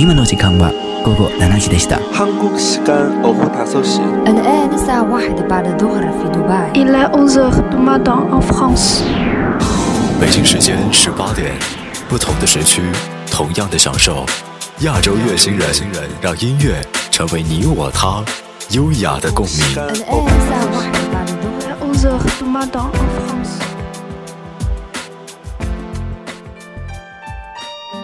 今の時間は午後7時でした。 한국 시간 오후 5시 الآن الساعة واحدة بعد الظهر في دبي Il est 11h du matin en France. 北京时间十八点，不同的时区，同样的享受。亚洲乐星人，让音乐成为你我他优雅的共鸣。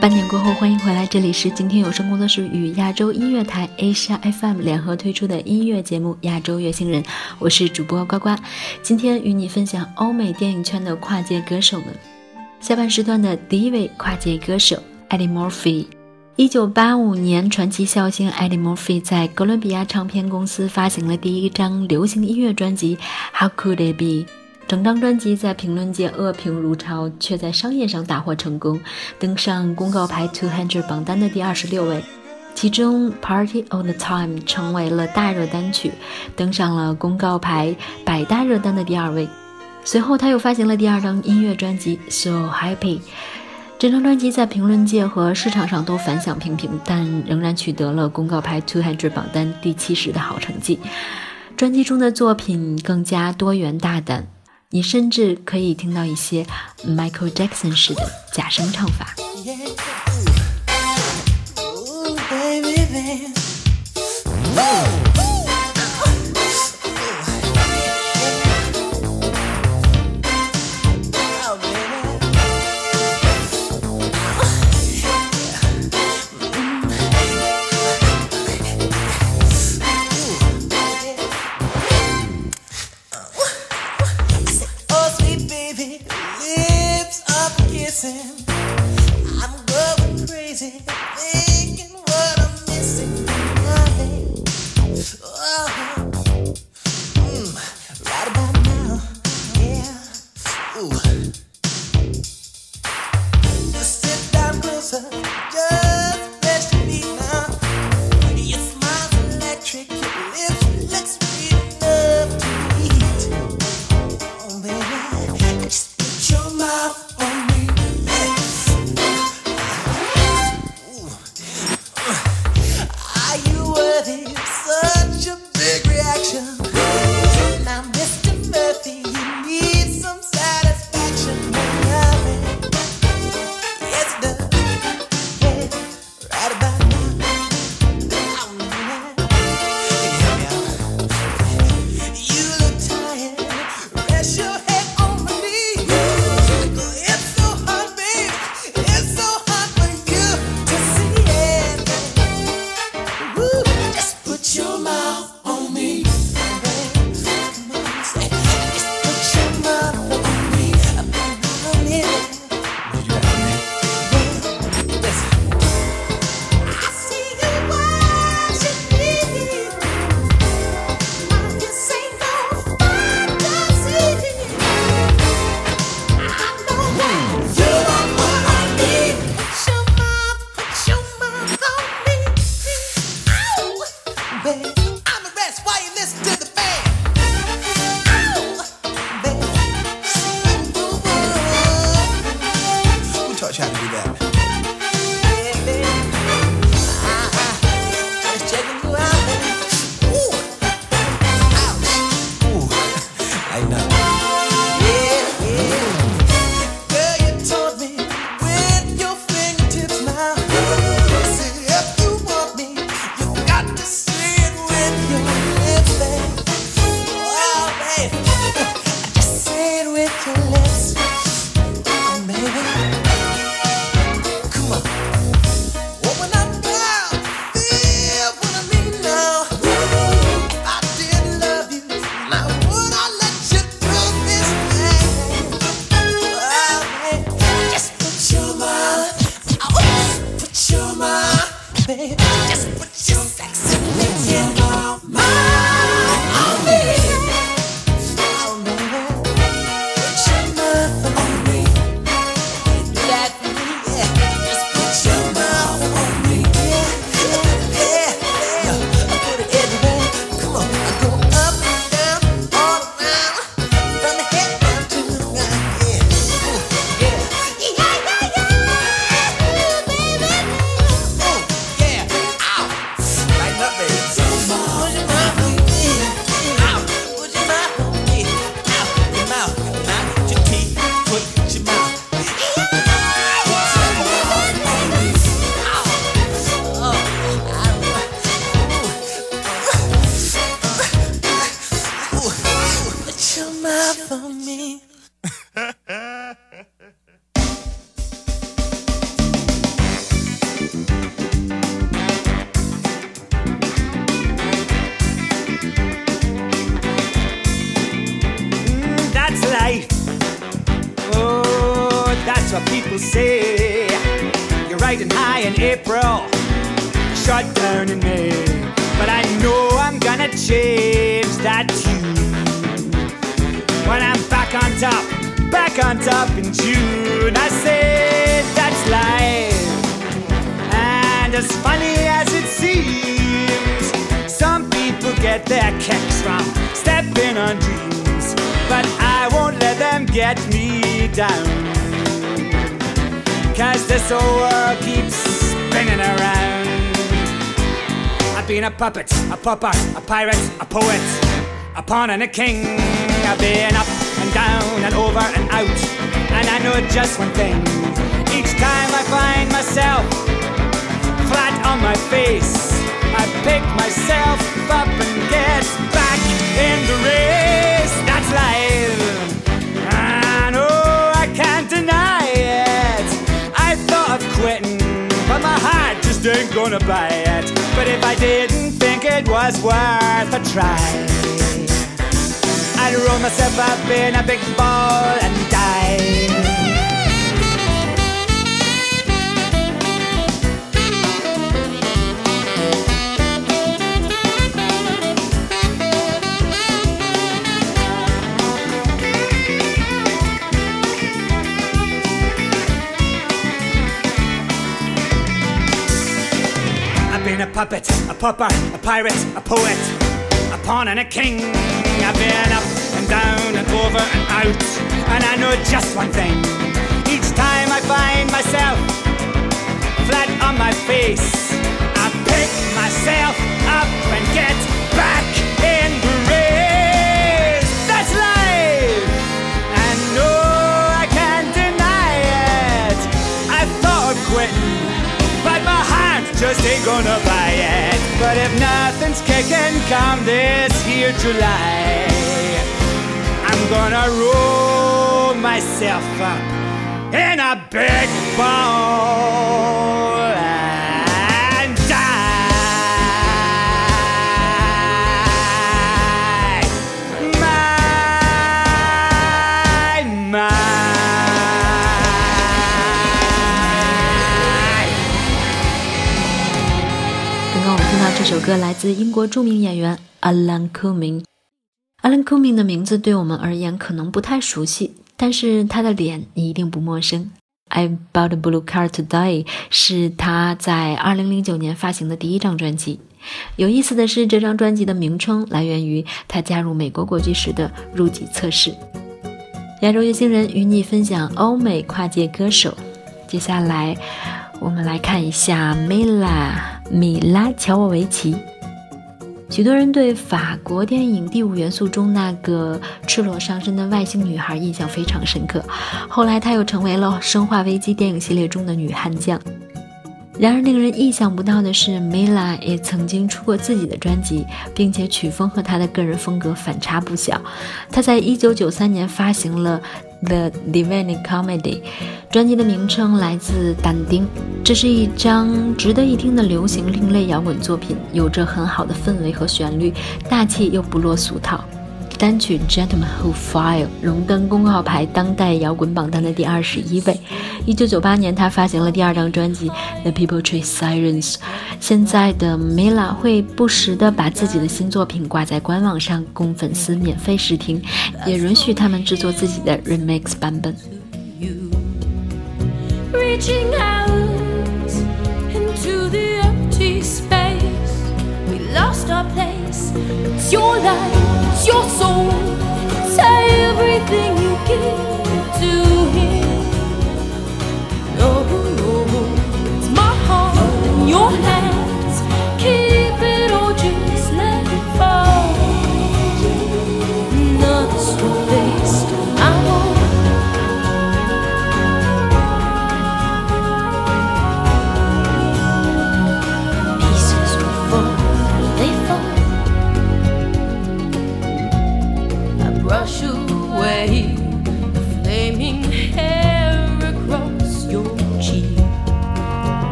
半点过后，欢迎回来，这里是今天有声工作室与亚洲音乐台 Asia FM 联合推出的音乐节目《亚洲乐星人》，我是主播呱呱。今天与你分享欧美电影圈的跨界歌手们。下半时段的第一位跨界歌手 Eddie Murphy。一九八五年，传奇笑星 Eddie Murphy 在哥伦比亚唱片公司发行了第一张流行音乐专辑《How Could It Be》。整张专辑在评论界恶评如潮，却在商业上大获成功，登上公告牌200榜单的第二十六位。其中《Party All the Time》成为了大热单曲，登上了公告牌百大热单的第二位。随后，他又发行了第二张音乐专辑《So Happy》。这张专辑在评论界和市场上都反响平平，但仍然取得了公告牌200榜单第七十的好成绩。专辑中的作品更加多元大胆，你甚至可以听到一些 Michael Jackson 式的假声唱法。Oh, shut down in May. But I know I'm gonna change that tune when I'm back on top, back on top in June. I say that's life, and as funny as it seems, some people get their kicks from stepping on dreams, but I won't let them get me down. Cause this old world keeps spinning around. Been a puppet, a pauper, a pirate, a poet, a pawn and a king. I've been up and down and over and out. And I know just one thing. Each time I find myself flat on my face, I pick myself up and get back in the race. That's life. I know I can't deny it. I thought of quitting, but my heart just ain't gonna buy it. But if I didn't think it was worth a try, I'd roll myself up in a big ball and die. Puppet, a pauper, a pirate, a poet, a pawn and a king. I've been up and down and over and out, and I know just one thing. Each time I find myself flat on my face, I pick myself up and get just ain't gonna buy it. But if nothing's kicking come this here July, I'm gonna roll myself up in a big ball 这首歌来自英国著名演员 Alan Cumming。Alan Cumming 的名字对我们而言可能不太熟悉，但是他的脸你一定不陌生。I Bought a Blue Car Today 是他在2009年发行的第一张专辑。有意思的是，这张专辑的名称来源于他加入美国国籍时的入籍测试。亚洲月星人与你分享欧美跨界歌手。接下来，我们来看一下米拉米拉乔沃维奇。许多人对法国电影《第五元素》中那个赤裸上身的外星女孩印象非常深刻，后来她又成为了《生化危机》电影系列中的女悍将。然而，令人意想不到的是，Mila 也曾经出过自己的专辑，并且曲风和她的个人风格反差不小。她在1993年发行了《The Divine Comedy》，专辑的名称来自但丁。这是一张值得一听的流行另类摇滚作品，有着很好的氛围和旋律，大气又不落俗套。单曲《Gentleman Who File》荣登公告牌当代摇滚榜单的第二十一位。一九九八年，他发行了第二张专辑《The People Tree Sirens》。现在的 Mila 会不时地把自己的新作品挂在官网上供粉丝免费试听，也允许他们制作自己的 remix 版本。reaching out into the empty space. We lost our place. It's your life, it's your soul,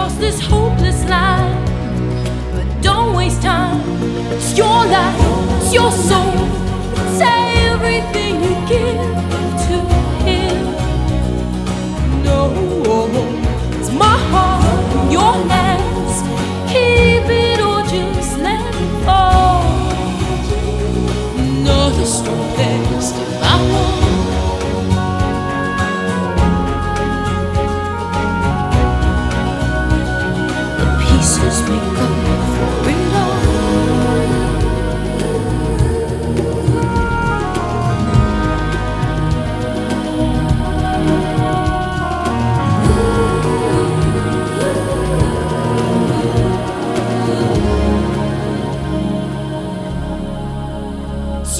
dark and gone. With your smile, I'll cross this hopeless line. But don't waste time. It's your life, it's your soul. It's everything you give to him. No, it's my heart in your hands. Keep it or just let it fall. Another strong test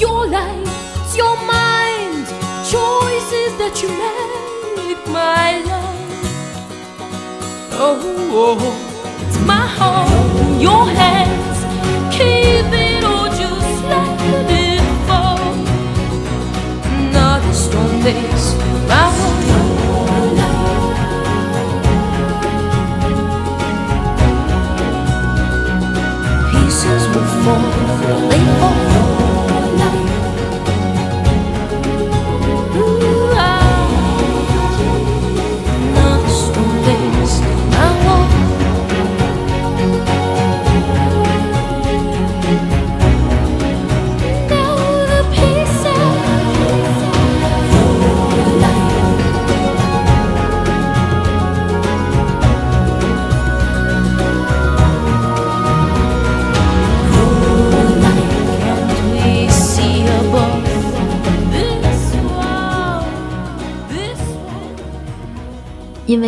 your life, it's your mind, choices that you make, my love. Oh, oh, oh, it's my heart in your hands. Keep it or just let it fall. Another storm days, my Pieces will fall, they fall.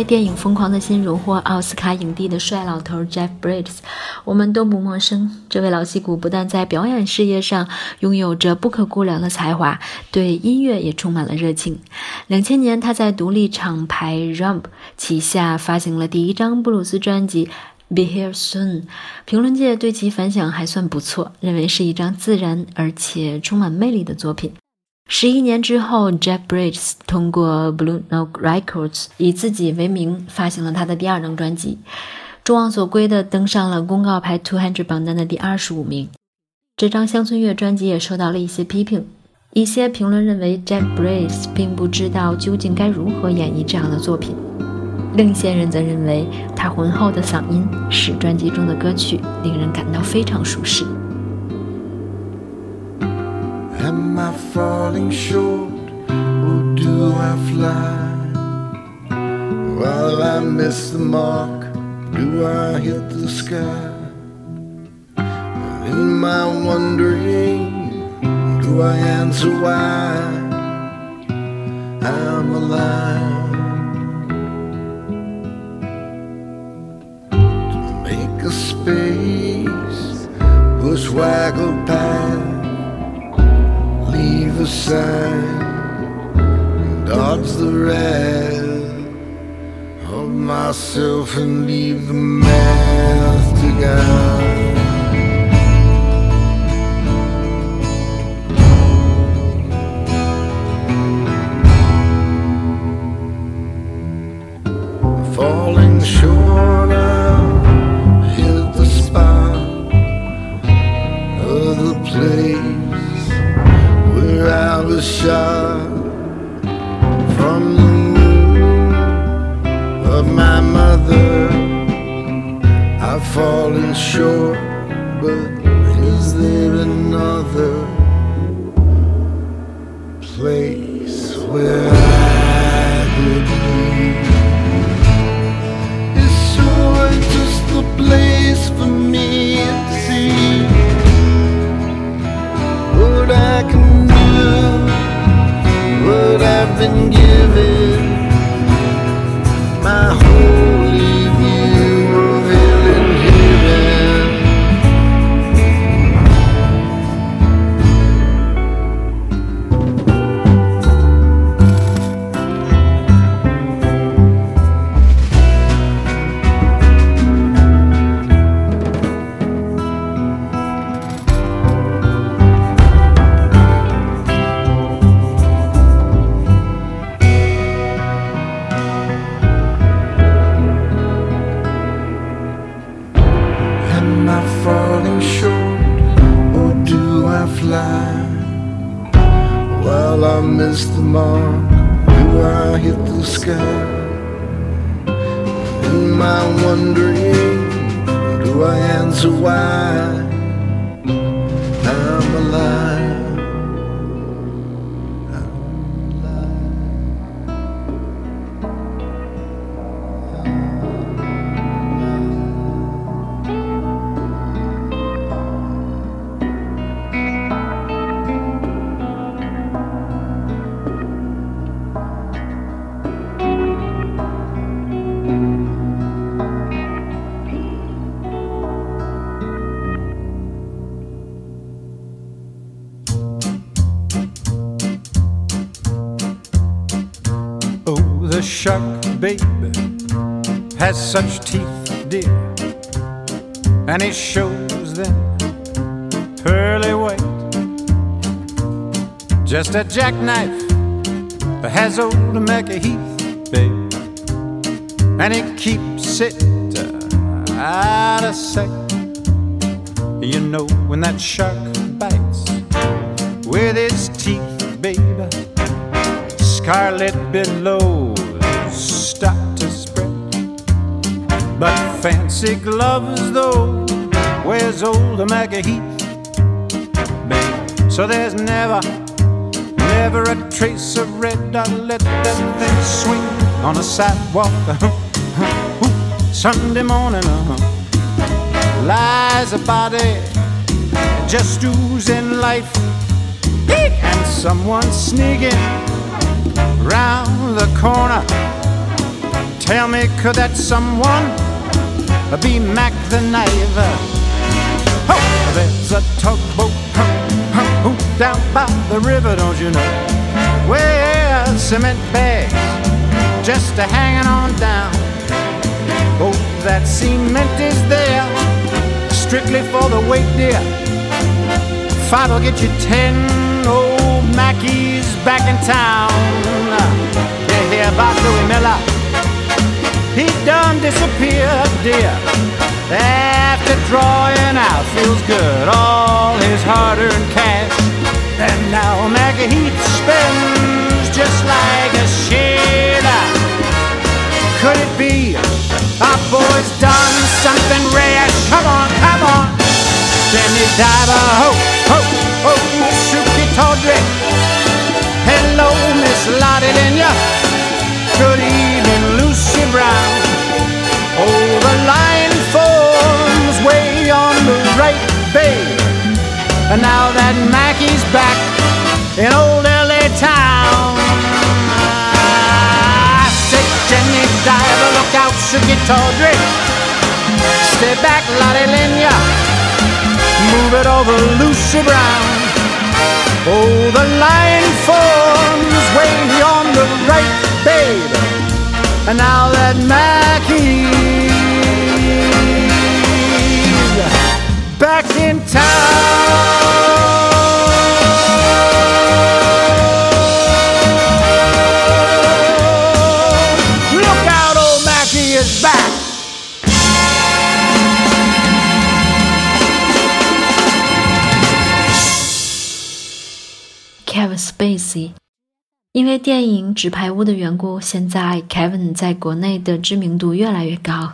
电影《疯狂的心》荣获奥斯卡影帝的帅老头 Jeff Bridges，我们都不陌生。这位老戏骨不但在表演事业上拥有着不可估量的才华，对音乐也充满了热情。两千年，他在独立厂牌 Rump 旗下发行了第一张布鲁斯专辑。Be Here Soon，评论界对其反响还算不错，认为是一张自然而且充满魅力的作品。十一年之后，Jeff Bridges 通过 Blue Note Records 以自己为名发行了他的第二张专辑，众望所归的登上了公告牌200榜单的第二十五名。这张乡村乐专辑也受到了一些批评，一些评论认为 Jeff Bridges 并不知道究竟该如何演绎这样的作品，另一些人则认为他浑厚的嗓音使专辑中的歌曲令人感到非常舒适。Am I falling short or do I fly? While I miss the mark, do I hit the sky? In my wondering, do I answer why I'm alive? To make a space, bushwhacker path a sign, dodge the wrath of myself and leave the math to guide. From the of my mother. I've fallen short, but is there another place where shark, baby, has such teeth, dear, and he shows them pearly white. Just a jackknife has old Macheath, baby, and he keeps it uh, out of sight. You know when that shark bites with his teeth, baby scarlet billows fancy gloves, though, Where's old Macheath. So there's never, never a trace of red. I let that thing swing on a sidewalk. Sunday morning, uh, lies a body just oozing life, and someone sneaking round the corner. Tell me, could that someone be Mack the Knife? Oh, there's a tugboat down by the river, don't you know? Where cement bags just a hanging on down. Oh, that cement is there strictly for the weight, dear. Five will get you ten. Old Mackey's back in town. You hear about Louis Miller? He done disappeared, dear. After drawing out, feels good, all his hard-earned cash. And now Macheath spends just like a sailor. Could it be our boy's done something rash? Come on, come on. Jenny Diver, ho, ho, ho, Sukey Tawdry. Hello, Miss Lotte Lenya. Good evening, Lucy Brown. Babe. And now that Mackey's back in old LA town. I say, Jenny Diver, look out, Sukey Tawdry. Stay back, Lotte Lenya. Move it over, Lucy Brown. Oh, the line forms way on the right, babe. And now that Mackey's town. Look out, old Mackey is back. Kevin Spacey。因为电影《纸牌屋》的缘故，现在 Kevin 在国内的知名度越来越高。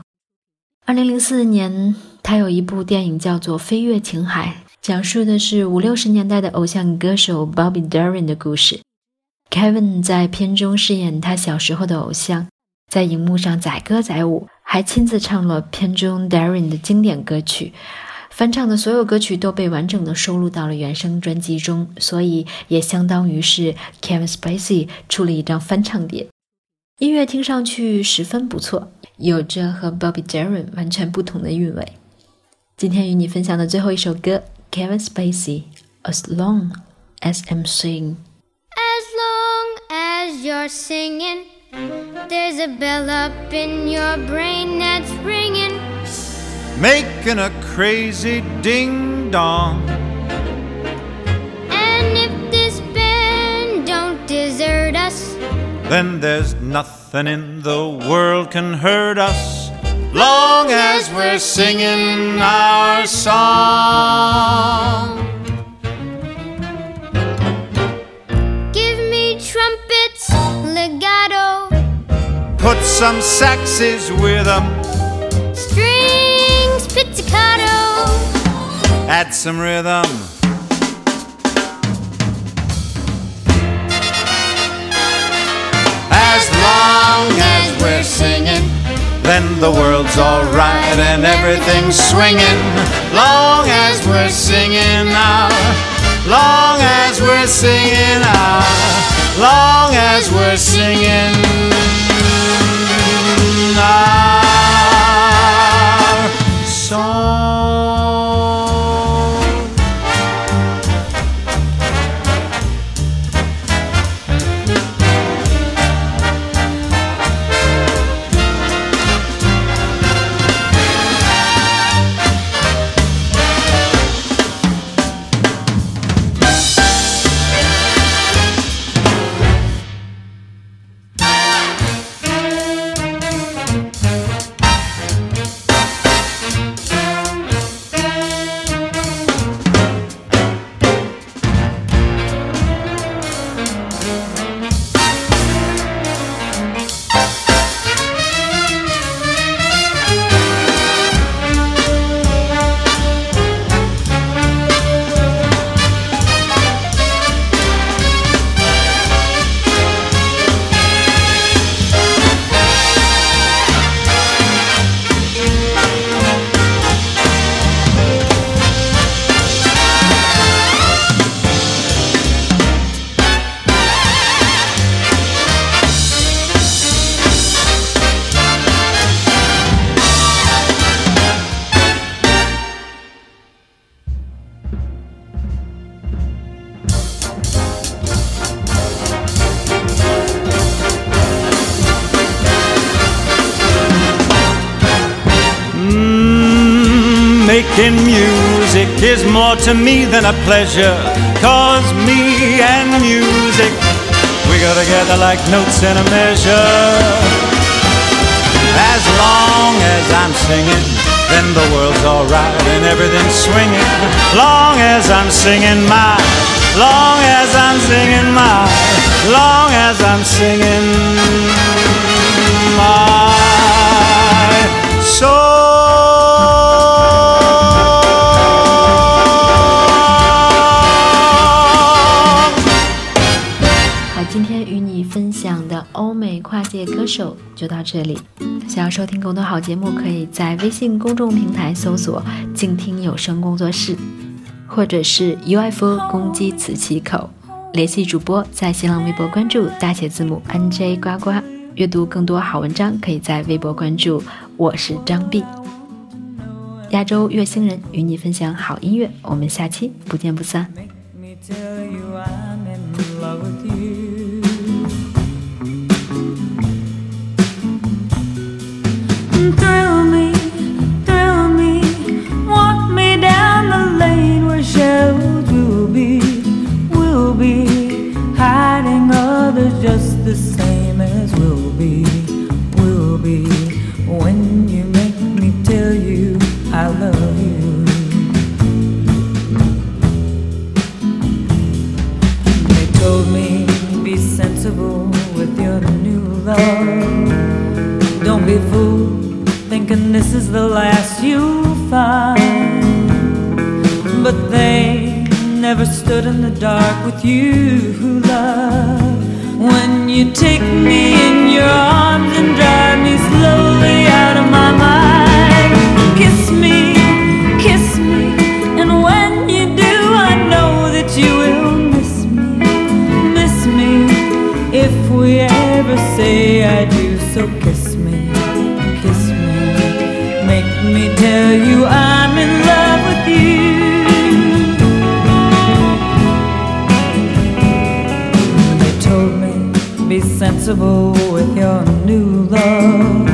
二零零四年，他有一部电影叫做《飞越情海》，讲述的是五六十年代的偶像歌手 Bobby Darin 的故事。Kevin 在片中饰演他小时候的偶像，在荧幕上载歌载舞，还亲自唱了片中 Darin 的经典歌曲。翻唱的所有歌曲都被完整的收录到了原声专辑中，所以也相当于是 Kevin Spacey 出了一张翻唱碟。音乐听上去十分不错，有着和 Bobby Darin 完全不同的韵味。今天与你分享的最后一首歌，Kevin Spacey As Long as I'm Singing。 As long as you're singing, there's a bell up in your brain that's ringing. making a crazy ding dong. And if this band don't desert us, Then there's nothing in the world can hurt us, long as we're singing our song. Give me trumpets, legato. Put some saxes with them. Strings, pizzicato. Add some rhythm. As long as we're singing then the world's alright and everything's swinging. Long as we're singing now, long as we're singing now, long as we're singing more to me than a pleasure. Cause me and music, we go together like notes in a measure. As long as I'm singing, then the world's alright and everything's swinging. Long as I'm singing my, long as I'm singing my, long as I'm singing my 跨界歌手就到这里。想要收听更多好节目，可以在微信公众平台搜索“静听有声工作室”，或者是 UFO 攻击磁器口。联系主播，在新浪微博关注大写字母 NJ 呱呱。阅读更多好文章，可以在微博关注我是张碧。亚洲月星人与你分享好音乐，我们下期不见不散。The same as we'll be, will be. When you make me tell you I love you. They told me be sensible with your new love. Don't be fooled thinking this is the last you'll find. But they never stood in the dark with you, who love. When you take me in your arms and drive me slowly out of my mind, kiss me, with your new love.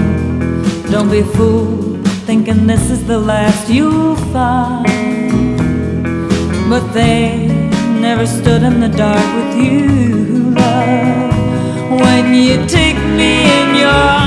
Don't be fooled thinking this is the last you'll find. But they never stood in the dark with you, love. When you take me in your